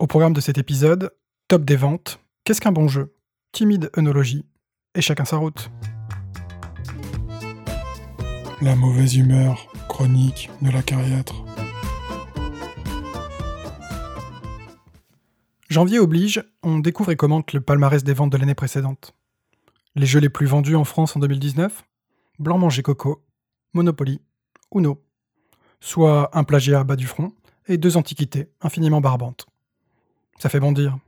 Au programme de cet épisode, top des ventes, qu'est-ce qu'un bon jeu, timide œnologie, et chacun sa route. La mauvaise humeur chronique de la cariatre. Janvier oblige, on découvre et commente le palmarès des ventes de l'année précédente. Les jeux les plus vendus en France en 2019 Blanc Manger Coco, Monopoly, Uno. Soit un plagiat à bas du front et deux antiquités infiniment barbantes. Ça fait bondir.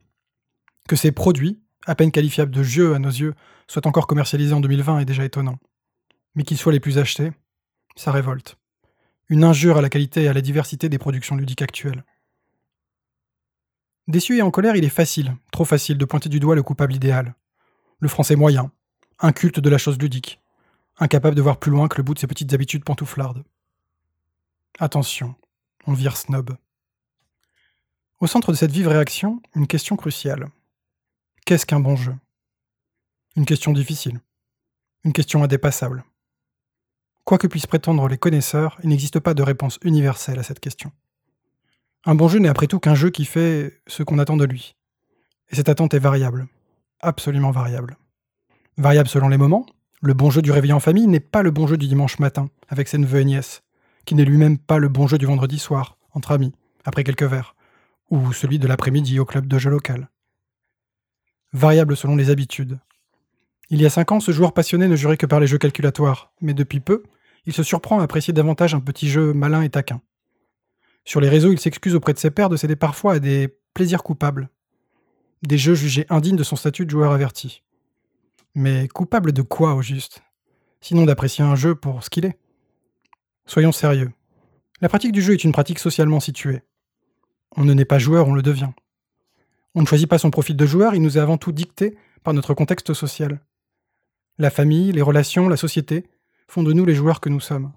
Que ces produits, à peine qualifiables de jeux à nos yeux, soient encore commercialisés en 2020 est déjà étonnant. Mais qu'ils soient les plus achetés, ça révolte. Une injure à la qualité et à la diversité des productions ludiques actuelles. Déçu et en colère, il est facile, trop facile, de pointer du doigt le coupable idéal. Le français moyen, inculte de la chose ludique, incapable de voir plus loin que le bout de ses petites habitudes pantouflardes. Attention, on vire snob. Au centre de cette vive réaction, une question cruciale. Qu'est-ce qu'un bon jeu? Une question difficile. Une question indépassable. Quoi que puissent prétendre les connaisseurs, il n'existe pas de réponse universelle à cette question. Un bon jeu n'est après tout qu'un jeu qui fait ce qu'on attend de lui. Et cette attente est variable. Absolument variable. Variable selon les moments. Le bon jeu du réveil en famille n'est pas le bon jeu du dimanche matin, avec ses neveux et nièces, qui n'est lui-même pas le bon jeu du vendredi soir, entre amis, après quelques verres, ou celui de l'après-midi au club de jeu local. Variable selon les habitudes. Il y a cinq ans, ce joueur passionné ne jurait que par les jeux calculatoires, mais depuis peu, il se surprend à apprécier davantage un petit jeu malin et taquin. Sur les réseaux, il s'excuse auprès de ses pairs de céder parfois à des plaisirs coupables, des jeux jugés indignes de son statut de joueur averti. Mais coupable de quoi au juste? Sinon d'apprécier un jeu pour ce qu'il est. Soyons sérieux. La pratique du jeu est une pratique socialement située. On ne naît pas joueur, on le devient. On ne choisit pas son profil de joueur, il nous est avant tout dicté par notre contexte social. La famille, les relations, la société font de nous les joueurs que nous sommes.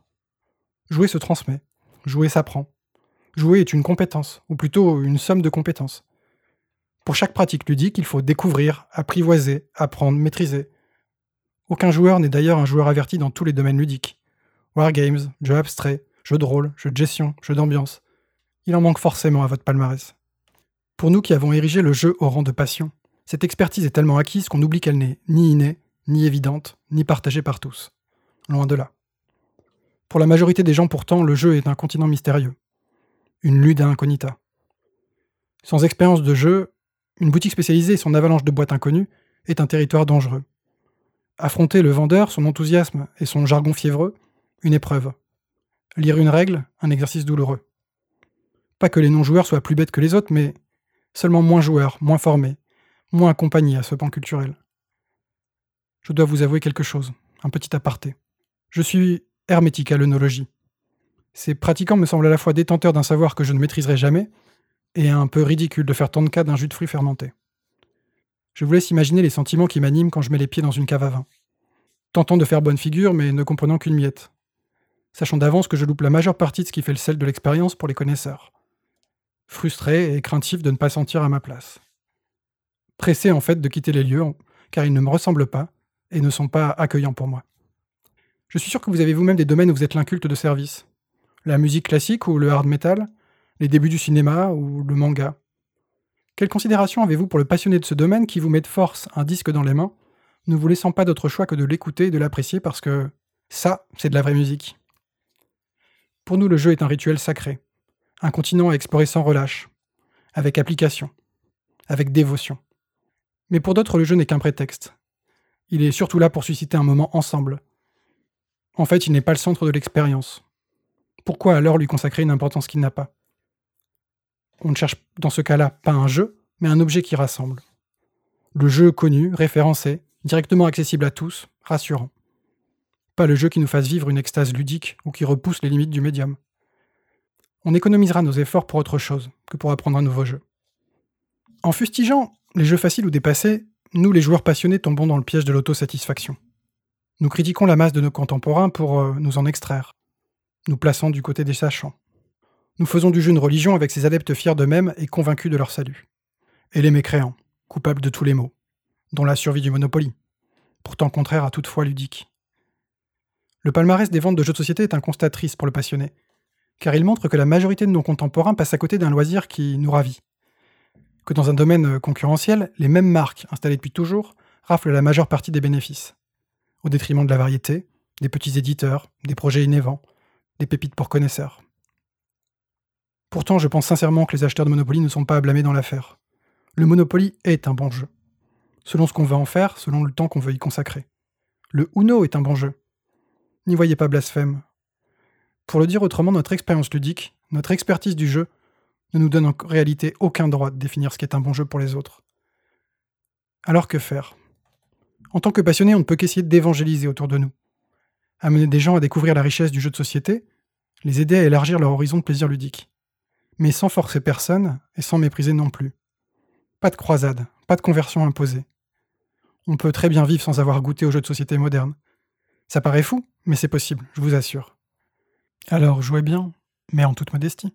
Jouer se transmet, jouer s'apprend. Jouer est une compétence, ou plutôt une somme de compétences. Pour chaque pratique ludique, il faut découvrir, apprivoiser, apprendre, maîtriser. Aucun joueur n'est d'ailleurs un joueur averti dans tous les domaines ludiques. Wargames, jeux abstraits, jeux de rôle, jeux de gestion, jeux d'ambiance, il en manque forcément à votre palmarès. Pour nous qui avons érigé le jeu au rang de passion, cette expertise est tellement acquise qu'on oublie qu'elle n'est ni innée, ni évidente, ni partagée par tous. Loin de là. Pour la majorité des gens pourtant, le jeu est un continent mystérieux. Une lude incognita. Sans expérience de jeu, une boutique spécialisée et son avalanche de boîtes inconnues est un territoire dangereux. Affronter le vendeur, son enthousiasme et son jargon fiévreux, une épreuve. Lire une règle, un exercice douloureux. Pas que les non-joueurs soient plus bêtes que les autres, mais seulement moins joueurs, moins formés, moins accompagnés à ce pan culturel. Je dois vous avouer quelque chose, un petit aparté. Je suis hermétique à l'œnologie. Ces pratiquants me semblent à la fois détenteurs d'un savoir que je ne maîtriserai jamais, et un peu ridicule de faire tant de cas d'un jus de fruits fermenté. Je vous laisse imaginer les sentiments qui m'animent quand je mets les pieds dans une cave à vin. Tentant de faire bonne figure, mais ne comprenant qu'une miette. Sachant d'avance que je loupe la majeure partie de ce qui fait le sel de l'expérience pour les connaisseurs frustré et craintif de ne pas sentir à ma place. Pressé en fait de quitter les lieux, car ils ne me ressemblent pas et ne sont pas accueillants pour moi. Je suis sûr que vous avez vous-même des domaines où vous êtes l'inculte de service. La musique classique ou le hard metal, les débuts du cinéma ou le manga. Quelle considération avez-vous pour le passionné de ce domaine qui vous met de force un disque dans les mains, ne vous laissant pas d'autre choix que de l'écouter et de l'apprécier parce que ça, c'est de la vraie musique? Pour nous, le jeu est un rituel sacré, un continent à explorer sans relâche, avec application, avec dévotion. Mais pour d'autres, le jeu n'est qu'un prétexte. Il est surtout là pour susciter un moment ensemble. En fait, il n'est pas le centre de l'expérience. Pourquoi alors lui consacrer une importance qu'il n'a pas? On ne cherche dans ce cas-là pas un jeu, mais un objet qui rassemble. Le jeu connu, référencé, directement accessible à tous, rassurant. Pas le jeu qui nous fasse vivre une extase ludique ou qui repousse les limites du médium on économisera nos efforts pour autre chose que pour apprendre un nouveau jeu. En fustigeant les jeux faciles ou dépassés, nous, les joueurs passionnés, tombons dans le piège de l'autosatisfaction. Nous critiquons la masse de nos contemporains pour euh, nous en extraire, nous plaçant du côté des sachants. Nous faisons du jeu une religion avec ses adeptes fiers d'eux-mêmes et convaincus de leur salut. Et les mécréants, coupables de tous les maux, dont la survie du Monopoly, pourtant contraire à toute foi ludique. Le palmarès des ventes de jeux de société est un constat pour le passionné, car il montre que la majorité de nos contemporains passent à côté d'un loisir qui nous ravit. que dans un domaine concurrentiel, les mêmes marques installées depuis toujours raflent la majeure partie des bénéfices, au détriment de la variété, des petits éditeurs, des projets innovants, des pépites pour connaisseurs. Pourtant, je pense sincèrement que les acheteurs de Monopoly ne sont pas à blâmer dans l'affaire. Le Monopoly est un bon jeu. Selon ce qu'on veut en faire, selon le temps qu'on veut y consacrer. Le Uno est un bon jeu. N'y voyez pas blasphème. Pour le dire autrement, notre expérience ludique, notre expertise du jeu, ne nous donne en réalité aucun droit de définir ce qu'est un bon jeu pour les autres. Alors que faire? En tant que passionné, on ne peut qu'essayer d'évangéliser autour de nous. Amener des gens à découvrir la richesse du jeu de société, les aider à élargir leur horizon de plaisir ludique. Mais sans forcer personne et sans mépriser non plus. Pas de croisade, pas de conversion imposée. On peut très bien vivre sans avoir goûté aux jeux de société modernes. Ça paraît fou, mais c'est possible, je vous assure. Alors jouez bien, mais en toute modestie.